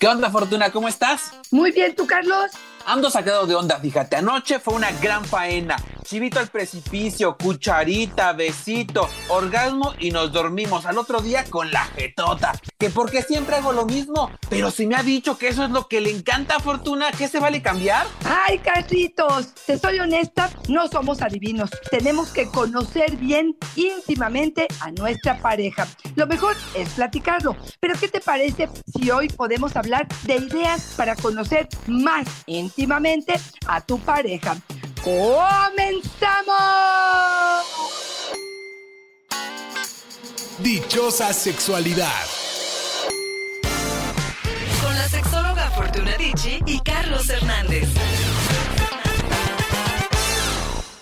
¿Qué onda, Fortuna? ¿Cómo estás? Muy bien, ¿tú, Carlos? Ando sacado de onda, fíjate. Anoche fue una gran faena. Chivito al precipicio, cucharita, besito, orgasmo y nos dormimos al otro día con la jetota. Que porque siempre hago lo mismo. Pero si me ha dicho que eso es lo que le encanta a Fortuna, ¿qué se vale cambiar? Ay, Carlitos, te soy honesta, no somos adivinos. Tenemos que conocer bien íntimamente a nuestra pareja. Lo mejor es platicarlo. Pero ¿qué te parece si hoy podemos hablar de ideas para conocer más íntimamente a tu pareja? ¡Comenzamos! Dichosa sexualidad. Con la sexóloga Fortuna Dicci y Carlos Hernández.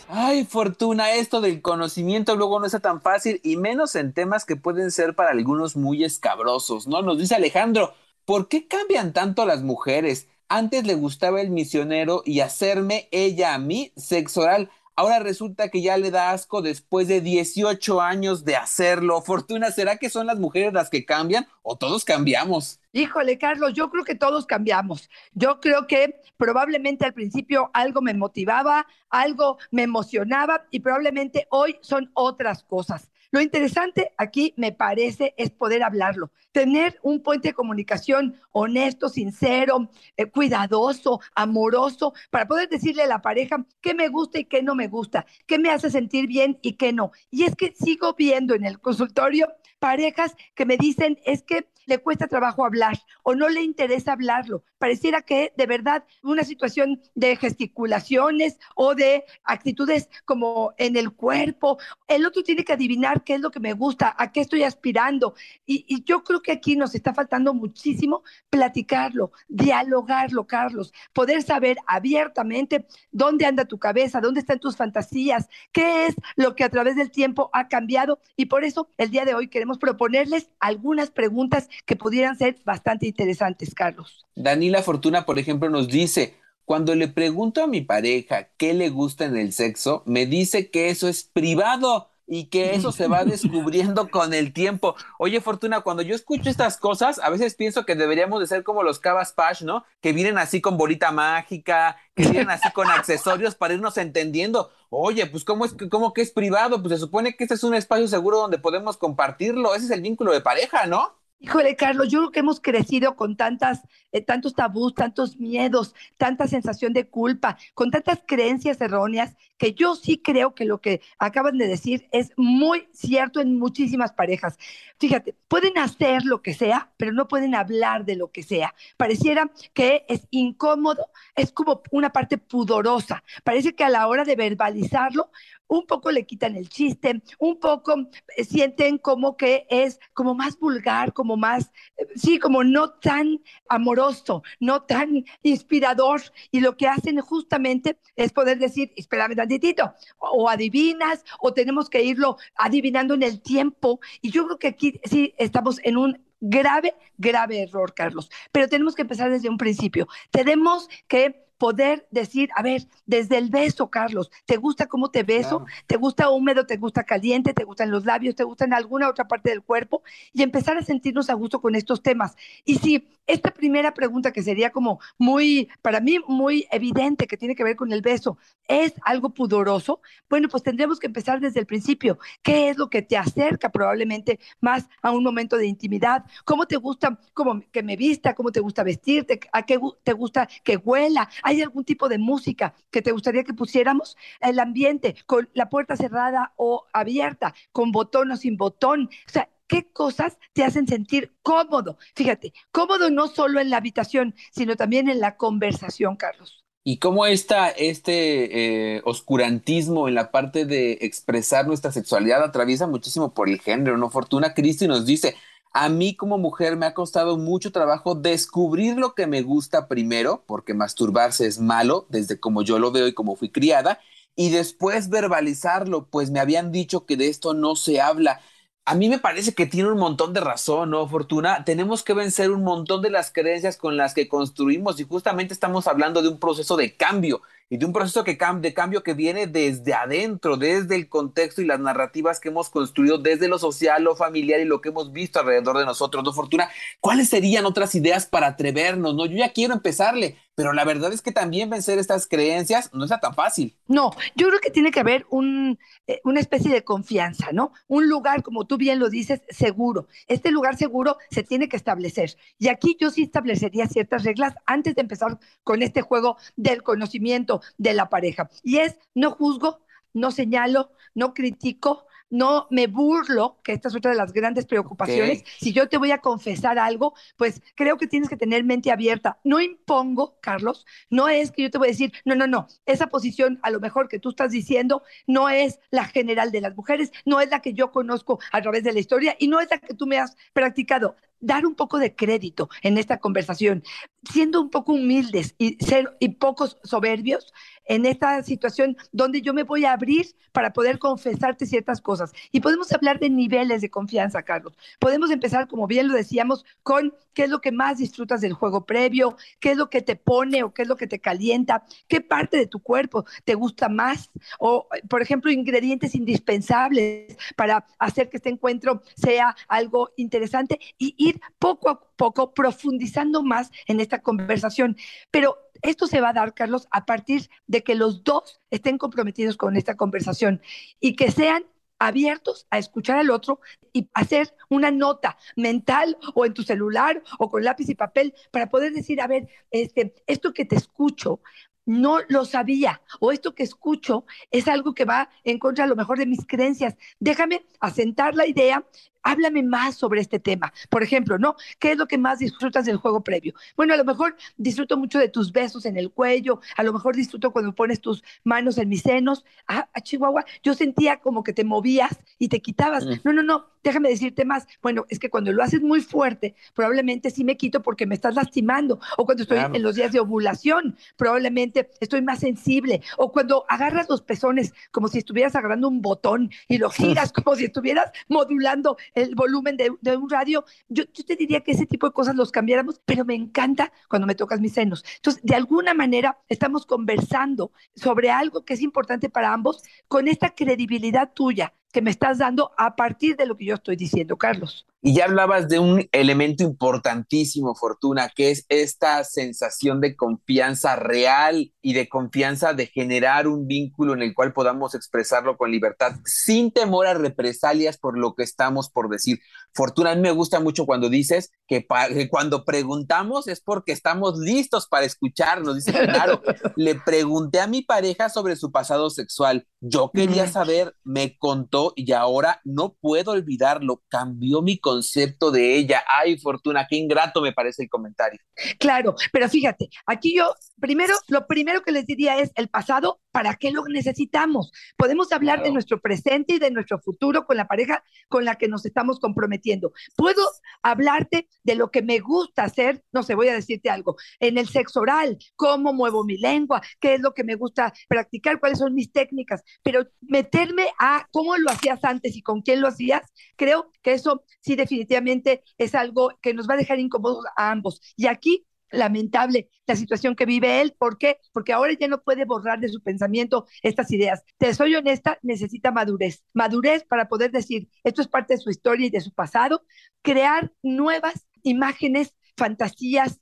Ay, Fortuna, esto del conocimiento luego no está tan fácil y menos en temas que pueden ser para algunos muy escabrosos, ¿no? Nos dice Alejandro, ¿por qué cambian tanto las mujeres? Antes le gustaba el misionero y hacerme ella a mí sexo oral. Ahora resulta que ya le da asco después de 18 años de hacerlo. Fortuna, ¿será que son las mujeres las que cambian o todos cambiamos? Híjole, Carlos, yo creo que todos cambiamos. Yo creo que probablemente al principio algo me motivaba, algo me emocionaba y probablemente hoy son otras cosas. Lo interesante aquí, me parece, es poder hablarlo, tener un puente de comunicación honesto, sincero, eh, cuidadoso, amoroso, para poder decirle a la pareja qué me gusta y qué no me gusta, qué me hace sentir bien y qué no. Y es que sigo viendo en el consultorio parejas que me dicen es que le cuesta trabajo hablar o no le interesa hablarlo. Pareciera que de verdad una situación de gesticulaciones o de actitudes como en el cuerpo, el otro tiene que adivinar qué es lo que me gusta, a qué estoy aspirando. Y, y yo creo que aquí nos está faltando muchísimo platicarlo, dialogarlo, Carlos, poder saber abiertamente dónde anda tu cabeza, dónde están tus fantasías, qué es lo que a través del tiempo ha cambiado. Y por eso el día de hoy queremos proponerles algunas preguntas que pudieran ser bastante interesantes, Carlos. Danila Fortuna, por ejemplo, nos dice, cuando le pregunto a mi pareja qué le gusta en el sexo, me dice que eso es privado y que eso se va descubriendo con el tiempo. Oye, Fortuna, cuando yo escucho estas cosas, a veces pienso que deberíamos de ser como los Cabas Pash, ¿no? Que vienen así con bolita mágica, que vienen así con accesorios para irnos entendiendo. Oye, pues ¿cómo es que, cómo que es privado? Pues se supone que este es un espacio seguro donde podemos compartirlo. Ese es el vínculo de pareja, ¿no? Híjole, Carlos, yo creo que hemos crecido con tantas, eh, tantos tabús, tantos miedos, tanta sensación de culpa, con tantas creencias erróneas, que yo sí creo que lo que acaban de decir es muy cierto en muchísimas parejas. Fíjate, pueden hacer lo que sea, pero no pueden hablar de lo que sea. Pareciera que es incómodo, es como una parte pudorosa. Parece que a la hora de verbalizarlo, un poco le quitan el chiste, un poco eh, sienten como que es como más vulgar, como más, eh, sí, como no tan amoroso, no tan inspirador. Y lo que hacen justamente es poder decir, espérame tantitito, o, o adivinas, o tenemos que irlo adivinando en el tiempo. Y yo creo que aquí sí estamos en un grave, grave error, Carlos. Pero tenemos que empezar desde un principio. Tenemos que poder decir, a ver, desde el beso, Carlos, ¿te gusta cómo te beso? Claro. ¿Te gusta húmedo? ¿Te gusta caliente? ¿Te gustan los labios? ¿Te gustan alguna otra parte del cuerpo? Y empezar a sentirnos a gusto con estos temas. Y si esta primera pregunta, que sería como muy, para mí, muy evidente, que tiene que ver con el beso, es algo pudoroso, bueno, pues tendremos que empezar desde el principio. ¿Qué es lo que te acerca probablemente más a un momento de intimidad? ¿Cómo te gusta cómo que me vista? ¿Cómo te gusta vestirte? ¿A qué te gusta que huela? ¿Hay algún tipo de música que te gustaría que pusiéramos? El ambiente, con la puerta cerrada o abierta, con botón o sin botón. O sea, ¿qué cosas te hacen sentir cómodo? Fíjate, cómodo no solo en la habitación, sino también en la conversación, Carlos. Y cómo está este eh, oscurantismo en la parte de expresar nuestra sexualidad atraviesa muchísimo por el género, ¿no? Fortuna Cristi nos dice, a mí como mujer me ha costado mucho trabajo descubrir lo que me gusta primero, porque masturbarse es malo, desde como yo lo veo y como fui criada, y después verbalizarlo, pues me habían dicho que de esto no se habla a mí me parece que tiene un montón de razón, ¿no, Fortuna? Tenemos que vencer un montón de las creencias con las que construimos y justamente estamos hablando de un proceso de cambio y de un proceso que de cambio que viene desde adentro, desde el contexto y las narrativas que hemos construido desde lo social, lo familiar y lo que hemos visto alrededor de nosotros, ¿no, Fortuna? ¿Cuáles serían otras ideas para atrevernos, no? Yo ya quiero empezarle, pero la verdad es que también vencer estas creencias no está tan fácil. No, yo creo que tiene que haber un, eh, una especie de confianza, ¿no? Un lugar, como tú bien lo dices, seguro. Este lugar seguro se tiene que establecer. Y aquí yo sí establecería ciertas reglas antes de empezar con este juego del conocimiento de la pareja. Y es, no juzgo, no señalo, no critico, no me burlo, que esta es otra de las grandes preocupaciones. Si yo te voy a confesar algo, pues creo que tienes que tener mente abierta. No impongo, Carlos, no es que yo te voy a decir, no, no, no, esa posición a lo mejor que tú estás diciendo no es la general de las mujeres, no es la que yo conozco a través de la historia y no es la que tú me has practicado dar un poco de crédito en esta conversación, siendo un poco humildes y ser y pocos soberbios en esta situación donde yo me voy a abrir para poder confesarte ciertas cosas. Y podemos hablar de niveles de confianza, Carlos. Podemos empezar, como bien lo decíamos, con qué es lo que más disfrutas del juego previo, qué es lo que te pone o qué es lo que te calienta, qué parte de tu cuerpo te gusta más, o, por ejemplo, ingredientes indispensables para hacer que este encuentro sea algo interesante y poco a poco profundizando más en esta conversación. Pero esto se va a dar, Carlos, a partir de que los dos estén comprometidos con esta conversación y que sean abiertos a escuchar al otro y hacer una nota mental o en tu celular o con lápiz y papel para poder decir, a ver, este, esto que te escucho no lo sabía o esto que escucho es algo que va en contra a lo mejor de mis creencias. Déjame asentar la idea háblame más sobre este tema. Por ejemplo, ¿no? ¿Qué es lo que más disfrutas del juego previo? Bueno, a lo mejor disfruto mucho de tus besos en el cuello, a lo mejor disfruto cuando pones tus manos en mis senos. Ah, ah Chihuahua, yo sentía como que te movías y te quitabas. Mm. No, no, no, déjame decirte más. Bueno, es que cuando lo haces muy fuerte, probablemente sí me quito porque me estás lastimando. O cuando estoy en los días de ovulación, probablemente estoy más sensible. O cuando agarras los pezones como si estuvieras agarrando un botón y lo giras como si estuvieras modulando el volumen de, un radio, yo, yo, te diría que ese tipo de cosas los cambiáramos, pero me encanta cuando me tocas mis senos. Entonces, de alguna manera estamos conversando sobre algo que es importante para ambos con esta credibilidad tuya que me estás dando a partir de lo que yo estoy diciendo, Carlos. Y ya hablabas de un elemento importantísimo, Fortuna, que es esta sensación de confianza real y de confianza de generar un vínculo en el cual podamos expresarlo con libertad, sin temor a represalias por lo que estamos por decir. Fortuna, a mí me gusta mucho cuando dices que, cuando preguntamos es porque estamos listos para escucharnos. Dice, claro, le pregunté a mi pareja sobre su pasado sexual. Yo quería saber, me contó y ahora no puedo olvidarlo. Cambió mi concepto de ella. Ay, Fortuna, qué ingrato me parece el comentario. Claro, pero fíjate, aquí yo primero, lo primero que les diría es el pasado, ¿para qué lo necesitamos? Podemos hablar de nuestro presente y de nuestro futuro con la pareja con la que nos estamos comprometiendo. Puedo hablarte de lo que me gusta hacer, no sé, voy a decirte algo, en el sexo oral, cómo muevo mi lengua, qué es lo que me gusta practicar, cuáles son mis técnicas, pero meterme a cómo lo hacías antes y con quién lo hacías, creo que eso sí definitivamente es algo que nos va a dejar incómodos a ambos. Y aquí lamentable la situación que vive él. ¿Por qué? Porque ahora ya no puede borrar de su pensamiento estas ideas. Te soy honesta, necesita madurez. Madurez para poder decir, esto es parte de su historia y de su pasado, crear nuevas imágenes, fantasías,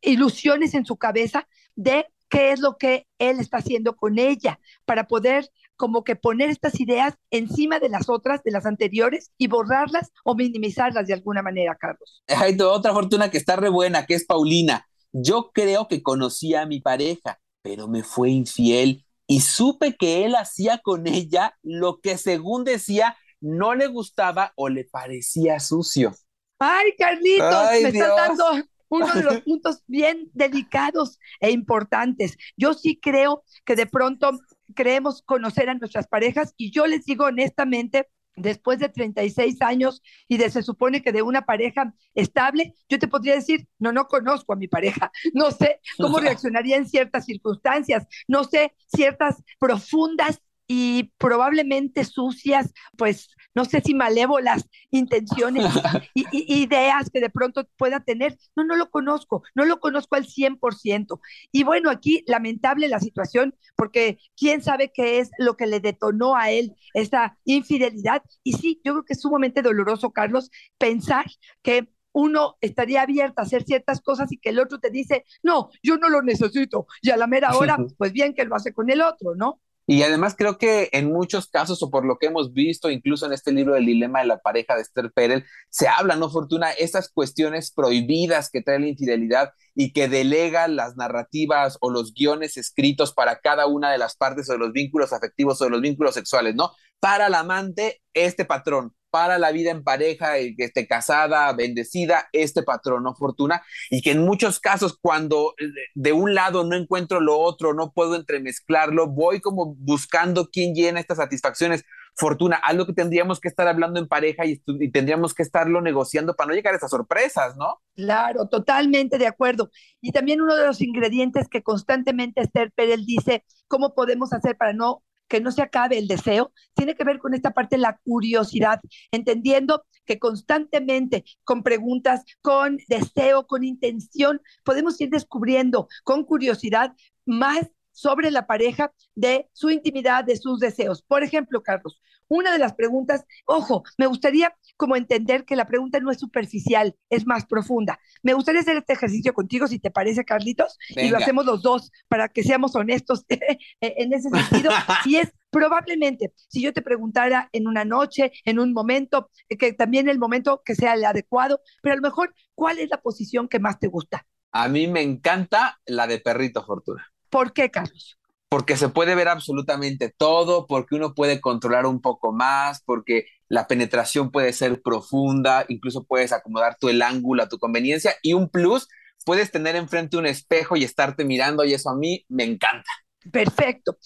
ilusiones en su cabeza de qué es lo que él está haciendo con ella para poder como que poner estas ideas encima de las otras, de las anteriores, y borrarlas o minimizarlas de alguna manera, Carlos. Hay otra fortuna que está re buena, que es Paulina. Yo creo que conocía a mi pareja, pero me fue infiel y supe que él hacía con ella lo que según decía no le gustaba o le parecía sucio. Ay, Carlitos, me estás dando uno de los puntos bien delicados e importantes. Yo sí creo que de pronto creemos conocer a nuestras parejas y yo les digo honestamente, después de 36 años y de se supone que de una pareja estable, yo te podría decir, no, no conozco a mi pareja, no sé cómo reaccionaría en ciertas circunstancias, no sé ciertas profundas y probablemente sucias, pues no sé si malévolas intenciones y, ideas que de pronto pueda tener. No, no lo conozco, no lo conozco al 100%. Y bueno, aquí lamentable la situación porque quién sabe qué es lo que le detonó a él esa infidelidad. Y sí, yo creo que es sumamente doloroso, Carlos, pensar que uno estaría abierto a hacer ciertas cosas y que el otro te dice, no, yo no lo necesito. Y a la mera hora, pues bien que lo hace con el otro, ¿no? Y además creo que en muchos casos, o por lo que hemos visto, incluso en este libro del dilema de la pareja de Esther Perel, se habla, ¿no, Fortuna? Esas cuestiones prohibidas que trae la infidelidad y que delega las narrativas o los guiones escritos para cada una de las partes o de los vínculos afectivos o de los vínculos sexuales, ¿no? Para el amante, este patrón, para la vida en pareja, que esté casada, bendecida, este patrón, ¿no? Fortuna, y que en muchos casos cuando eh, de un lado no encuentro lo otro, no puedo entremezclarlo, voy como buscando quién llena estas satisfacciones. Fortuna, algo que tendríamos que estar hablando en pareja y, y, tendríamos que estarlo negociando para no llegar a esas sorpresas, ¿no? Claro, totalmente de acuerdo. Y también uno de los ingredientes que constantemente Esther Perel dice, ¿cómo podemos hacer para no que no se acabe el deseo, tiene que ver con esta parte de la curiosidad, entendiendo que constantemente con preguntas, con deseo, con intención, podemos ir descubriendo con curiosidad más sobre la pareja, de su intimidad, de sus deseos. Por ejemplo, Carlos, una de las preguntas, ojo, me gustaría como entender que la pregunta no es superficial, es más profunda. Me gustaría hacer este ejercicio contigo, si te parece, Carlitos, y lo hacemos los dos para que seamos honestos en ese sentido. y es probablemente, si yo te preguntara en una noche, en un momento, que también el momento que sea el adecuado, pero a lo mejor, ¿cuál es la posición que más te gusta? A mí me encanta la de perrito, Fortuna. ¿Por qué, Carlos? Porque se puede ver absolutamente todo, porque uno puede controlar un poco más, porque la penetración puede ser profunda, incluso puedes acomodar tú el ángulo a tu conveniencia y un plus, puedes tener enfrente un espejo y estarte mirando y eso a mí me encanta. Perfecto.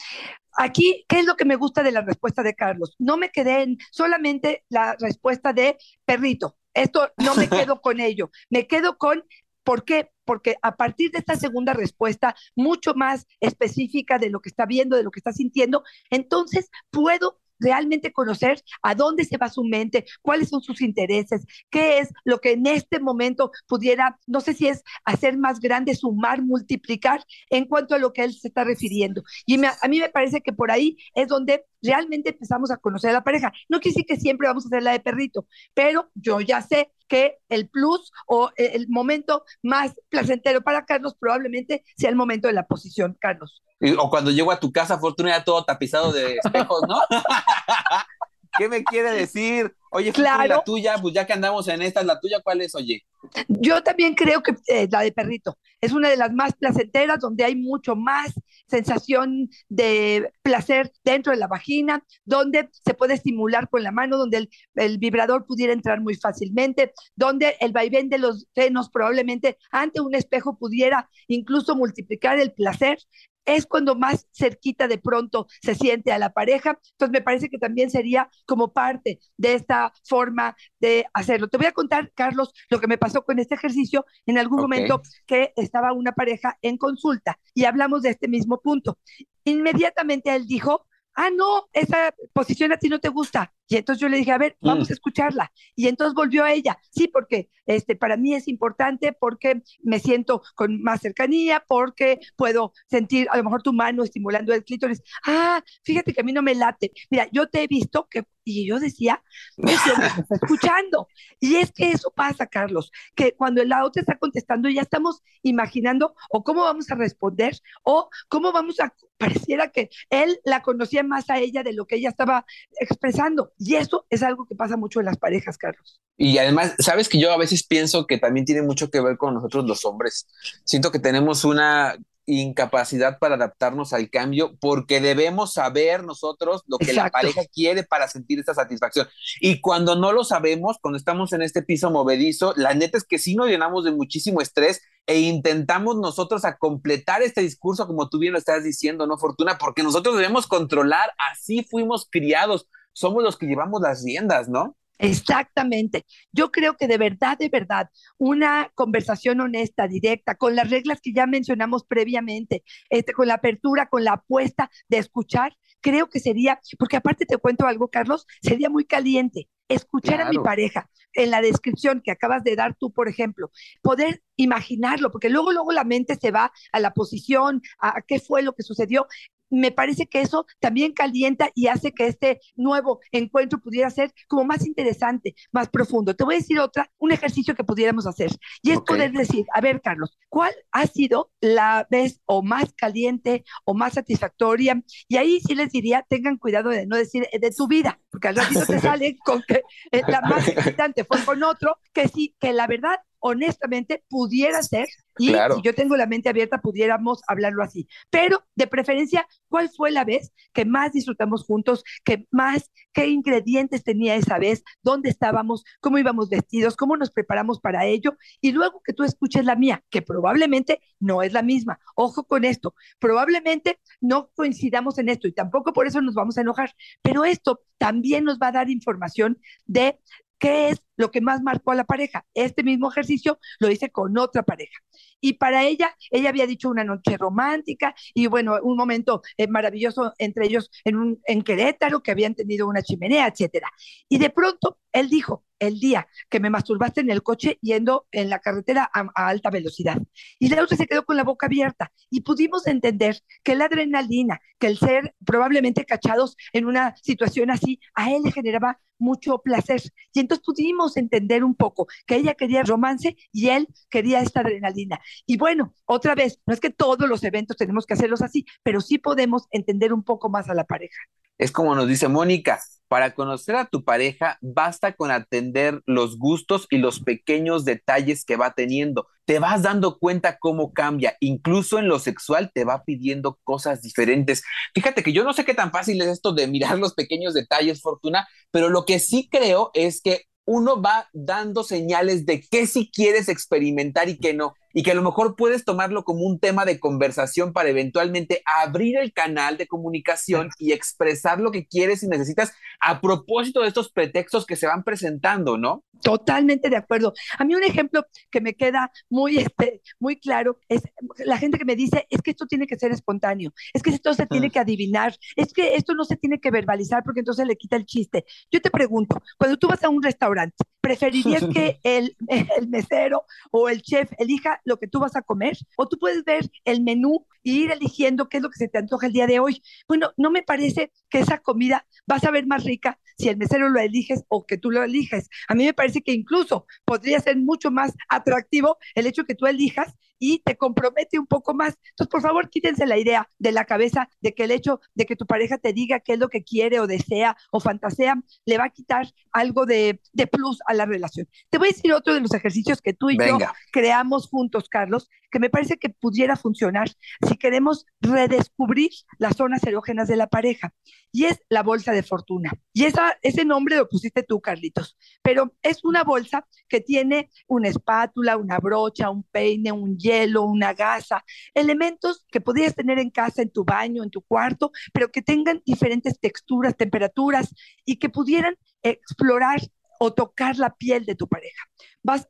Aquí, ¿qué es lo que me gusta de la respuesta de Carlos? No me quedé en solamente la respuesta de perrito. Esto no me quedo con ello. Me quedo con ¿Por qué? Porque a partir de esta segunda respuesta, mucho más específica de lo que está viendo, de lo que está sintiendo, entonces puedo realmente conocer a dónde se va su mente, cuáles son sus intereses, qué es lo que en este momento pudiera, no sé si es hacer más grande, sumar, multiplicar en cuanto a lo que él se está refiriendo. Y a mí me parece que por ahí es donde realmente empezamos a conocer a la pareja. No quiere decir que siempre vamos a hacer la de perrito, pero yo ya sé que el plus o el momento más placentero para Carlos probablemente sea el momento de la posición, Carlos. O cuando llego a tu casa, Fortuna, ya todo tapizado de espejos, ¿no? ¿Qué me quiere decir? Oye, claro. la tuya, pues ya que andamos en esta, ¿la tuya cuál es, oye? Yo también creo que eh, la de perrito es una de las más placenteras, donde hay mucho más sensación de placer dentro de la vagina, donde se puede estimular con la mano, donde el, el vibrador pudiera entrar muy fácilmente, donde el vaivén de los senos probablemente ante un espejo pudiera incluso multiplicar el placer es cuando más cerquita de pronto se siente a la pareja. Entonces me parece que también sería como parte de esta forma de hacerlo. Te voy a contar, Carlos, lo que me pasó con este ejercicio en algún momento que estaba una pareja en consulta y hablamos de este mismo punto. Inmediatamente él dijo, ah, no, esa posición a ti no te gusta. Y entonces yo le dije, a ver, vamos mm. a escucharla. Y entonces volvió a ella, sí, porque este, para mí es importante, porque me siento con más cercanía, porque puedo sentir a lo mejor tu mano estimulando el clítoris. Ah, fíjate que a mí no me late. Mira, yo te he visto que, y yo decía, eso me está escuchando. Y es que eso pasa, Carlos, que cuando la otra está contestando, ya estamos imaginando o cómo vamos a responder o cómo vamos a, pareciera que él la conocía más a ella de lo que ella estaba expresando. Y eso es algo que pasa mucho en las parejas, Carlos. Y además, sabes que yo a veces pienso que también tiene mucho que ver con nosotros los hombres. Siento que tenemos una incapacidad para adaptarnos al cambio porque debemos saber nosotros lo que la pareja quiere para sentir esta satisfacción. Y cuando no lo sabemos, cuando estamos en este piso movedizo, la neta es que sí nos llenamos de muchísimo estrés e intentamos nosotros a completar este discurso como tú bien lo estás diciendo, ¿no, Fortuna? Porque nosotros debemos controlar, así fuimos criados, somos los que llevamos las riendas, ¿no? Exactamente. Yo creo que de verdad, de verdad, una conversación honesta, directa, con las reglas que ya mencionamos previamente, este, con la apertura, con la apuesta de escuchar, creo que sería, porque aparte te cuento algo, Carlos, sería muy caliente escuchar a mi pareja en la descripción que acabas de dar tú, por ejemplo, poder imaginarlo, porque luego, luego la mente se va a la posición, a qué fue lo que sucedió, me parece que eso también calienta y hace que este nuevo encuentro pudiera ser como más interesante, más profundo. Te voy a decir otra, un ejercicio que pudiéramos hacer, y es poder decir, a ver, Carlos, ¿cuál ha sido la vez o más caliente o más satisfactoria? Y ahí sí les diría, tengan cuidado de no decir eh, de tu vida, porque al ratito te sale con que eh, la más importante fue con otro, que sí, que la verdad honestamente pudiera ser, y si yo tengo la mente abierta, pudiéramos hablarlo así. Pero de preferencia, ¿cuál fue la vez que más disfrutamos juntos? ¿Qué más, qué ingredientes tenía esa vez? ¿Dónde estábamos? ¿Cómo íbamos vestidos? ¿Cómo nos preparamos para ello? Y luego que tú escuches la mía, que probablemente no es la misma. Ojo con esto, probablemente no coincidamos en esto y tampoco por eso nos vamos a enojar, pero esto también nos va a dar información de ¿Qué es lo que más marcó a la pareja? Este mismo ejercicio lo hice con otra pareja. Y para ella, ella había dicho una noche romántica y bueno, un momento eh, maravilloso entre ellos en, un, en Querétaro, que habían tenido una chimenea, etcétera. Y de pronto él dijo, el día que me masturbaste en el coche yendo en la carretera a, alta velocidad. Y la otra se quedó con la boca abierta y pudimos entender que la adrenalina, que el ser probablemente cachados en una situación así, a él le generaba mucho placer. Y entonces pudimos entender un poco que ella quería romance y él quería esta adrenalina. Y bueno, otra vez, no es que todos los eventos tenemos que hacerlos así, pero sí podemos entender un poco más a la pareja. Es como nos dice Mónica, para conocer a tu pareja basta con atender los gustos y los pequeños detalles que va teniendo. Te vas dando cuenta cómo cambia, incluso en lo sexual te va pidiendo cosas diferentes. Fíjate que yo no sé qué tan fácil es esto de mirar los pequeños detalles, Fortuna, pero lo que sí creo es que uno va dando señales de qué sí quieres experimentar y qué no y que a lo mejor puedes tomarlo como un tema de conversación para eventualmente abrir el canal de comunicación y expresar lo que quieres y necesitas a propósito de estos pretextos que se van presentando, ¿no? Totalmente de acuerdo. A mí un ejemplo que me queda muy, este, muy claro es la gente que me dice, es que esto tiene que ser espontáneo, es que esto se tiene mm. que adivinar, es que esto no se tiene que verbalizar porque entonces le quita el chiste. Yo te pregunto, cuando tú vas a un restaurante, ¿preferirías que el, el mesero o el chef elija lo que tú vas a comer, o tú puedes ver el menú y ir eligiendo qué es lo que se te antoja el día de hoy. Bueno, no me parece que esa comida va a saber más rica si el mesero lo eliges o que tú lo eliges. A mí me parece que incluso podría ser mucho más atractivo el hecho que tú elijas y te compromete un poco más. Entonces, por favor, quítense la idea de la cabeza de que el hecho de que tu pareja te diga qué es lo que quiere o desea o fantasea le va a quitar algo de, plus a la relación. Te voy a decir otro de los ejercicios que tú y yo creamos juntos, Carlos, que me parece que pudiera funcionar si queremos redescubrir las zonas erógenas de la pareja. Y es la bolsa de fortuna. Y esa, ese nombre lo pusiste tú, Carlitos. Pero es una bolsa que tiene una espátula, una brocha, un peine, un hielo, una gasa, elementos que podrías tener en casa, en tu baño, en tu cuarto, pero que tengan diferentes texturas, temperaturas y que pudieran explorar o tocar la piel de tu pareja.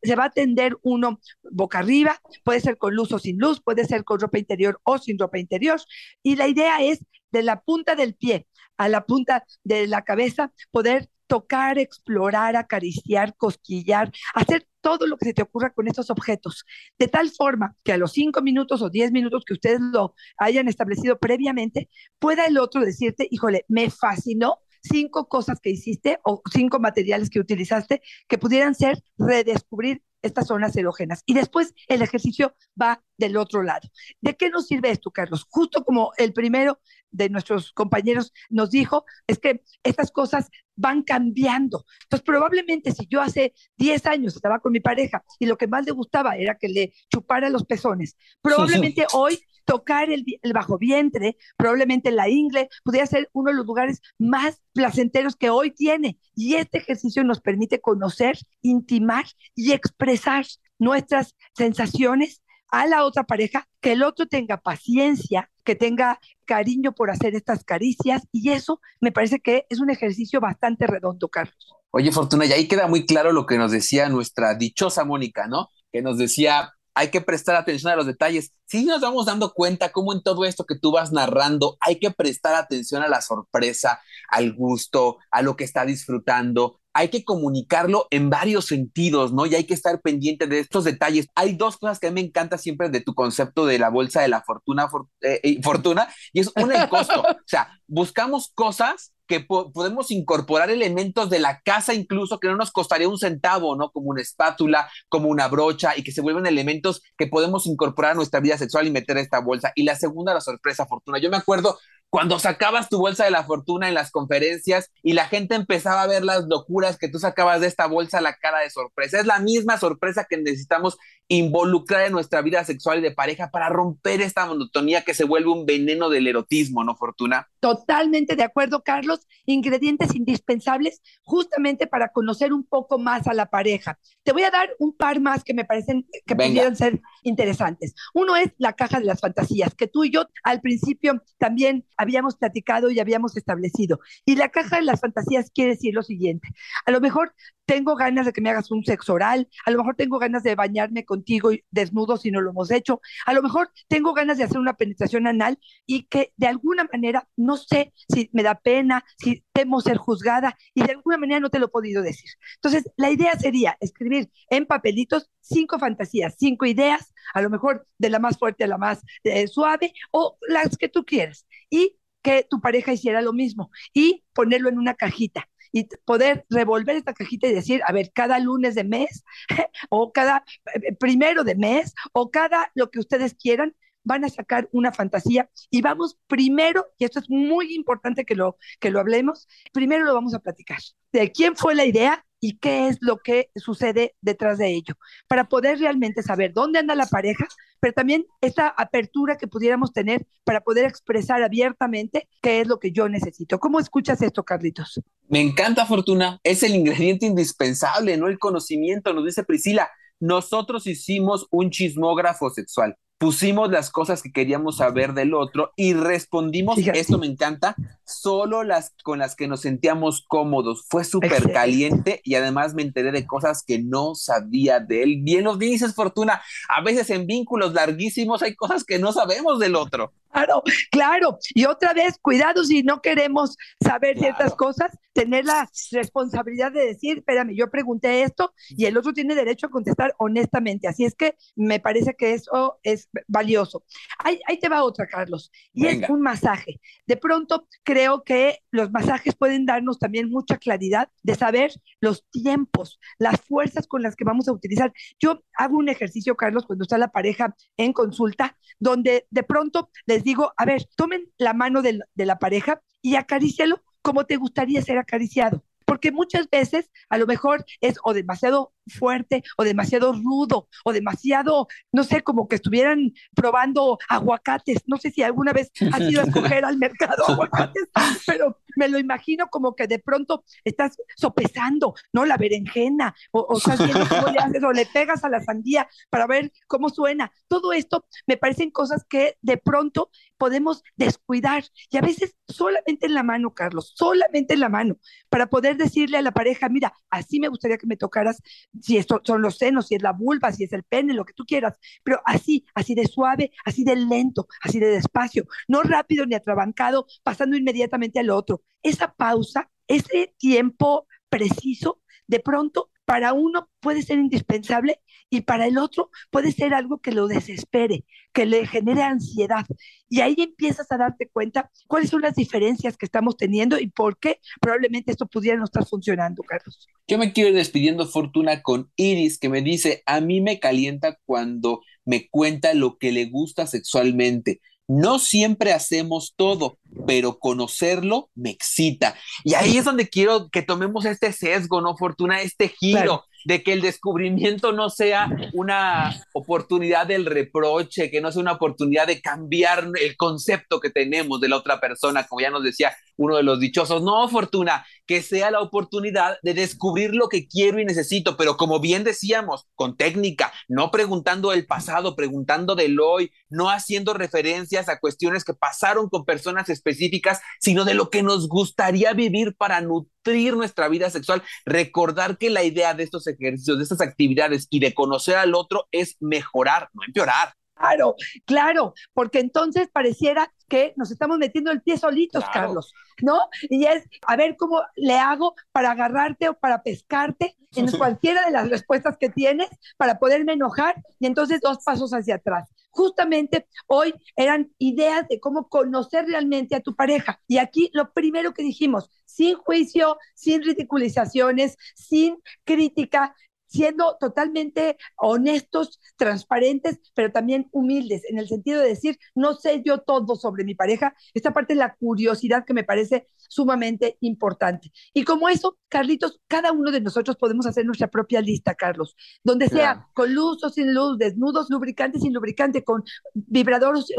se va a tender uno boca arriba, puede ser con luz o sin luz, puede ser con ropa interior o sin ropa interior. Y la idea es de la punta del pie a la punta de la cabeza, poder tocar, explorar, acariciar, cosquillar, hacer todo lo que se te ocurra con estos objetos, de tal forma que a los cinco minutos o diez minutos que ustedes lo hayan establecido previamente, pueda el otro decirte, híjole, me fascinó cinco cosas que hiciste o cinco materiales que utilizaste que pudieran ser redescubrir estas zonas erógenas. Y después el ejercicio va del otro lado. ¿De qué nos sirve esto, Carlos? Justo como el primero de nuestros compañeros nos dijo, es que estas cosas van cambiando. Entonces, probablemente si yo hace 10 años estaba con mi pareja y lo que más le gustaba era que le chupara los pezones, probablemente hoy tocar el, el, bajo vientre, probablemente la ingle, podría ser uno de los lugares más placenteros que hoy tiene. Y este ejercicio nos permite conocer, intimar y expresar nuestras sensaciones a la otra pareja, que el otro tenga paciencia, que tenga cariño por hacer estas caricias y eso me parece que es un ejercicio bastante redondo, Carlos. Oye, Fortuna, y ahí queda muy claro lo que nos decía nuestra dichosa Mónica, ¿no? Que nos decía, hay que prestar atención a los detalles. Sí nos vamos dando cuenta cómo en todo esto que tú vas narrando hay que prestar atención a la sorpresa, al gusto, a lo que está disfrutando, hay que comunicarlo en varios sentidos, ¿no? Y hay que estar pendiente de estos detalles. Hay dos cosas que a mí me encanta siempre de tu concepto de la bolsa de la fortuna, eh, fortuna y es una el costo. o sea, buscamos cosas que podemos incorporar elementos de la casa incluso que no nos costaría un centavo, ¿no? Como una espátula, como una brocha y que se vuelven elementos que podemos incorporar a nuestra vida sexual y meter a esta bolsa. Y la segunda, la sorpresa fortuna. Yo me acuerdo cuando sacabas tu bolsa de la fortuna en las conferencias y la gente empezaba a ver las locuras que tú sacabas de esta bolsa, la cara de sorpresa. Es la misma sorpresa que necesitamos involucrar en nuestra vida sexual y de pareja para romper esta monotonía que se vuelve un veneno del erotismo, ¿no, Fortuna? Totalmente de acuerdo, Carlos. Ingredientes indispensables justamente para conocer un poco más a la pareja. Te voy a dar un par más que me parecen que pudieran ser interesantes. Uno es la caja de las fantasías, que tú y yo al principio también habíamos platicado y habíamos establecido. Y la caja de las fantasías quiere decir lo siguiente. A lo mejor tengo ganas de que me hagas un sexo oral, a lo mejor tengo ganas de bañarme contigo desnudo si no lo hemos hecho, a lo mejor tengo ganas de hacer una penetración anal y que de alguna manera, no sé si me da pena, si temo ser juzgada y de alguna manera no te lo he podido decir. Entonces, la idea sería escribir en papelitos cinco fantasías, cinco ideas, a lo mejor de la más fuerte a la más eh, suave o las que tú quieras. Y que tu pareja hiciera lo mismo y ponerlo en una cajita y poder revolver esta cajita y decir, a ver, cada lunes de mes o cada eh, primero de mes o cada lo que ustedes quieran, van a sacar una fantasía. Y vamos primero, y esto es muy importante que lo, que lo hablemos, primero lo vamos a platicar. De quién fue la idea y qué es lo que sucede detrás de ello, para poder realmente saber dónde anda la pareja, pero también esta apertura que pudiéramos tener para poder expresar abiertamente qué es lo que yo necesito. ¿Cómo escuchas esto, Carlitos? Me encanta, Fortuna. Es el ingrediente indispensable, no el conocimiento, nos dice Priscila. Nosotros hicimos un chismógrafo sexual pusimos las cosas que queríamos saber del otro y respondimos, esto me encanta, solo las con las que nos sentíamos cómodos. Fue súper caliente y además me enteré de cosas que no sabía de él. Bien nos dices, Fortuna, a veces en vínculos larguísimos hay cosas que no sabemos del otro. Claro, claro. Y otra vez, cuidado si no queremos saber ciertas cosas, tener la responsabilidad de decir, espérame, yo pregunté esto y el otro tiene derecho a contestar honestamente. Así es que me parece que eso es valioso. Ahí, ahí te va otra, Carlos, y es un masaje. De pronto creo que los masajes pueden darnos también mucha claridad de saber los tiempos, las fuerzas con las que vamos a utilizar. Yo hago un ejercicio, Carlos, cuando está la pareja en consulta, donde de pronto les digo, a ver, tomen la mano de, de la pareja y acarícialo como te gustaría ser acariciado porque muchas veces a lo mejor es o demasiado fuerte o demasiado rudo o demasiado, no sé, como que estuvieran probando aguacates. No sé si alguna vez has ido a escoger al mercado aguacates, pero me lo imagino como que de pronto estás sopesando, ¿no? La berenjena o, o estás viendo cómo le haces o le pegas a la sandía para ver cómo suena. Todo esto me parecen cosas que de pronto podemos descuidar y a veces solamente en la mano, Carlos, solamente en la mano, para poder decirle a la pareja, mira, así me gustaría que me tocaras si esto son los senos, si es la vulva, si es el pene, lo que tú quieras, pero así, así de suave, así de lento, así de despacio, no rápido ni atrabancado, pasando inmediatamente al otro. Esa pausa, ese tiempo preciso, de pronto para uno puede ser indispensable y para el otro puede ser algo que lo desespere, que le genere ansiedad. Y ahí empiezas a darte cuenta cuáles son las diferencias que estamos teniendo y por qué probablemente esto pudiera no estar funcionando, Carlos. Yo me quiero ir despidiendo, Fortuna, con Iris, que me dice, a mí me calienta cuando me cuenta lo que le gusta sexualmente. No siempre hacemos todo, pero conocerlo me excita. Y ahí es donde quiero que tomemos este sesgo, ¿no, Fortuna? Este giro de que el descubrimiento no sea una oportunidad del reproche, que no sea una oportunidad de cambiar el concepto que tenemos de la otra persona, como ya nos decía uno de los dichosos. No, Fortuna, que sea la oportunidad de descubrir lo que quiero y necesito, pero como bien decíamos, con técnica, no preguntando del pasado, preguntando del hoy, no haciendo referencias a cuestiones que pasaron con personas específicas, sino de lo que nos gustaría vivir para nutrir nuestra vida sexual. Recordar que la idea de estos ejercicios, de estas actividades y de conocer al otro es mejorar, no empeorar. Claro, claro, porque entonces pareciera que nos estamos metiendo el pie solitos, Carlos, ¿no? Y es, a ver cómo le hago para agarrarte o para pescarte en cualquiera de las respuestas que tienes para poderme enojar y entonces dos pasos hacia atrás. Justamente hoy eran ideas de cómo conocer realmente a tu pareja. Y aquí lo primero que dijimos, sin juicio, sin ridiculizaciones, sin crítica, siendo totalmente honestos, transparentes, pero también humildes, en el sentido de decir, no sé yo todo sobre mi pareja, esta parte de la curiosidad que me parece sumamente importante. Y como eso, Carlitos, cada uno de nosotros podemos hacer nuestra propia lista, Carlos, donde sea con luz o sin luz, desnudos, lubricantes sin lubricante, con vibrador o sin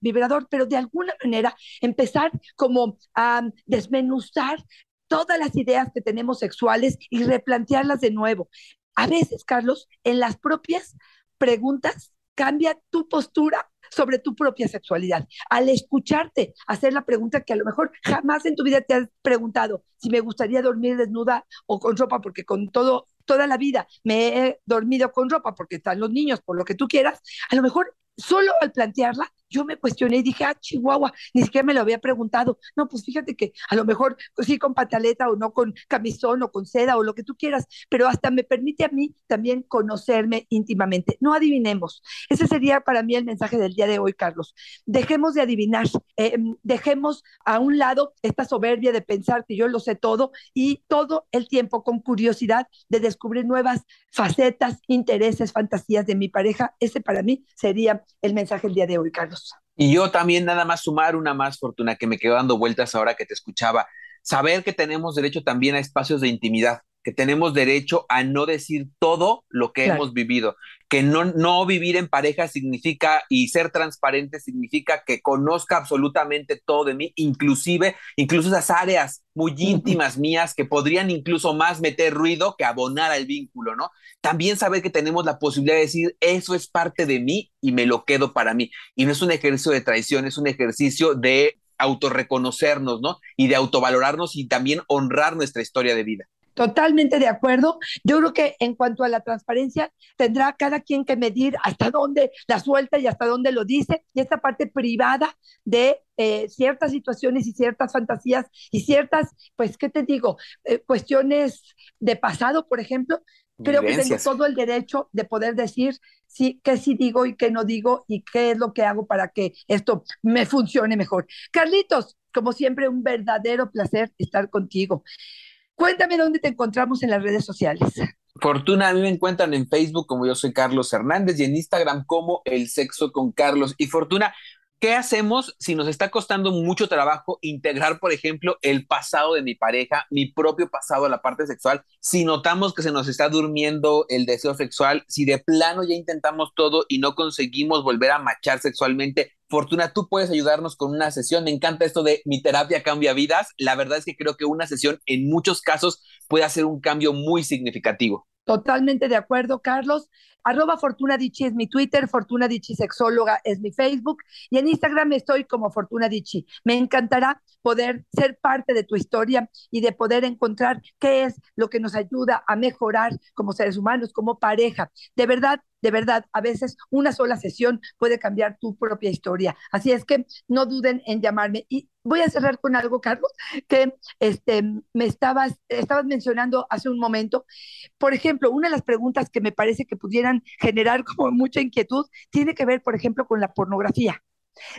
vibrador, pero de alguna manera empezar como a desmenuzar todas las ideas que tenemos sexuales y replantearlas de nuevo a veces, Carlos, en las propias preguntas cambia tu postura sobre tu propia sexualidad. Al escucharte hacer la pregunta que a lo mejor jamás en tu vida te has preguntado si me gustaría dormir desnuda o con ropa, porque con todo, toda la vida me he dormido con ropa porque están los niños, por lo que tú quieras, a lo mejor solo al plantearla yo me cuestioné y dije, ah, Chihuahua, ni siquiera me lo había preguntado. No, pues fíjate que a lo mejor pues sí con pantaleta o no con camisón o con seda o lo que tú quieras, pero hasta me permite a mí también conocerme íntimamente. No adivinemos. Ese sería para mí el mensaje del día de hoy, Carlos. Dejemos de adivinar, eh, dejemos a un lado esta soberbia de pensar que yo lo sé todo y todo el tiempo con curiosidad de descubrir nuevas facetas, intereses, fantasías de mi pareja. Ese para mí sería el mensaje del día de hoy, Carlos. Y yo también nada más sumar una más fortuna que me quedó dando vueltas ahora que te escuchaba. Saber que tenemos derecho también a espacios de intimidad, que tenemos derecho a no decir todo lo que hemos vivido, que no, no vivir en pareja significa y ser transparente significa que conozca absolutamente todo de mí, inclusive, incluso esas áreas muy íntimas mías que podrían incluso más meter ruido que abonar al vínculo, ¿no? También saber que tenemos la posibilidad de decir, eso es parte de mí y me lo quedo para mí. Y no es un ejercicio de traición, es un ejercicio de autorreconocernos, ¿no? Y de autovalorarnos y también honrar nuestra historia de vida. Totalmente de acuerdo. Yo creo que en cuanto a la transparencia, tendrá cada quien que medir hasta dónde la suelta y hasta dónde lo dice. Y esta parte privada de eh, ciertas situaciones y ciertas fantasías y ciertas, pues, ¿qué te digo? Eh, cuestiones de pasado, por ejemplo. Creo que tengo todo el derecho de poder decir sí, qué sí digo y qué no digo y qué es lo que hago para que esto me funcione mejor. Carlitos, como siempre, un verdadero placer estar contigo. Cuéntame dónde te encontramos en las redes sociales. Fortuna, a mí me encuentran en Facebook como yo soy Carlos Hernández y en Instagram como El Sexo con Carlos. Y Fortuna, ¿qué hacemos si nos está costando mucho trabajo integrar, por ejemplo, el pasado de mi pareja, mi propio pasado a la parte sexual? Si notamos que se nos está durmiendo el deseo sexual, si de plano ya intentamos todo y no conseguimos volver a machar sexualmente, Fortuna, tú puedes ayudarnos con una sesión. Me encanta esto de mi terapia cambia vidas. La verdad es que creo que una sesión en muchos casos puede hacer un cambio muy significativo. Totalmente de acuerdo, Carlos. Arroba Fortuna Dichi es mi Twitter, Fortuna Dichi Sexóloga es mi Facebook y en Instagram estoy como Fortuna Dichi. Me encantará poder ser parte de tu historia y de poder encontrar qué es lo que nos ayuda a mejorar como seres humanos, como pareja. De verdad, de verdad, a veces una sola sesión puede cambiar tu propia historia. Así es que no duden en llamarme. Y voy a cerrar con algo, Carlos, que este, me estabas mencionando hace un momento. Por ejemplo, una de las preguntas que me parece que pudieran generar como mucha inquietud tiene que ver, por ejemplo, con la pornografía.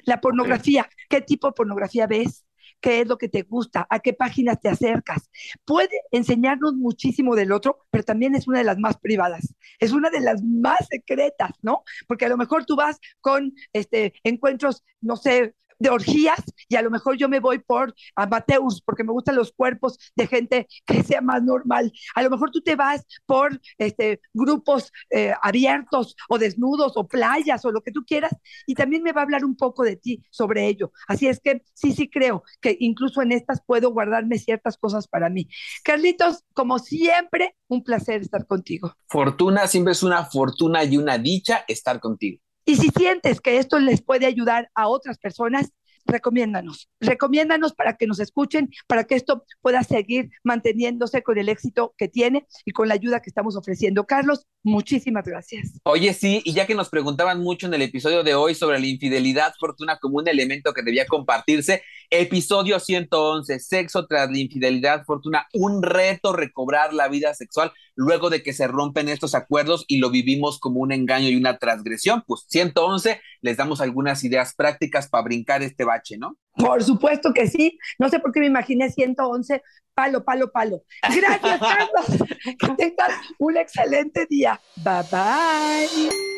La pornografía, ¿qué tipo de pornografía ves? qué es lo que te gusta, a qué páginas te acercas. Puede enseñarnos muchísimo del otro, pero también es una de las más privadas, es una de las más secretas, ¿no? Porque a lo mejor tú vas con este, encuentros, no sé, de orgías y a lo mejor yo me voy por amateurs porque me gustan los cuerpos de gente que sea más normal. A lo mejor tú te vas por este, grupos eh, abiertos o desnudos o playas o lo que tú quieras y también me va a hablar un poco de ti sobre ello. Así es que sí, sí creo que incluso en estas puedo guardarme ciertas cosas para mí. Carlitos, como siempre, un placer estar contigo. Fortuna siempre es una fortuna y una dicha estar contigo. Y si sientes que esto les puede ayudar a otras personas, recomiéndanos, recomiéndanos para que nos escuchen, para que esto pueda seguir manteniéndose con el éxito que tiene y con la ayuda que estamos ofreciendo. Carlos, muchísimas gracias. Oye, sí, y ya que nos preguntaban mucho en el episodio de hoy sobre la infidelidad, fortuna como un elemento que debía compartirse, episodio 111, sexo tras la infidelidad, fortuna, un reto recobrar la vida sexual luego de que se rompen estos acuerdos y lo vivimos como un engaño y una transgresión. Pues 111, les damos algunas ideas prácticas para brincar este bache, ¿no? Por supuesto que sí. No sé por qué me imaginé 111, palo, palo, palo. Gracias, Carlos. que tengas un excelente día. Bye bye.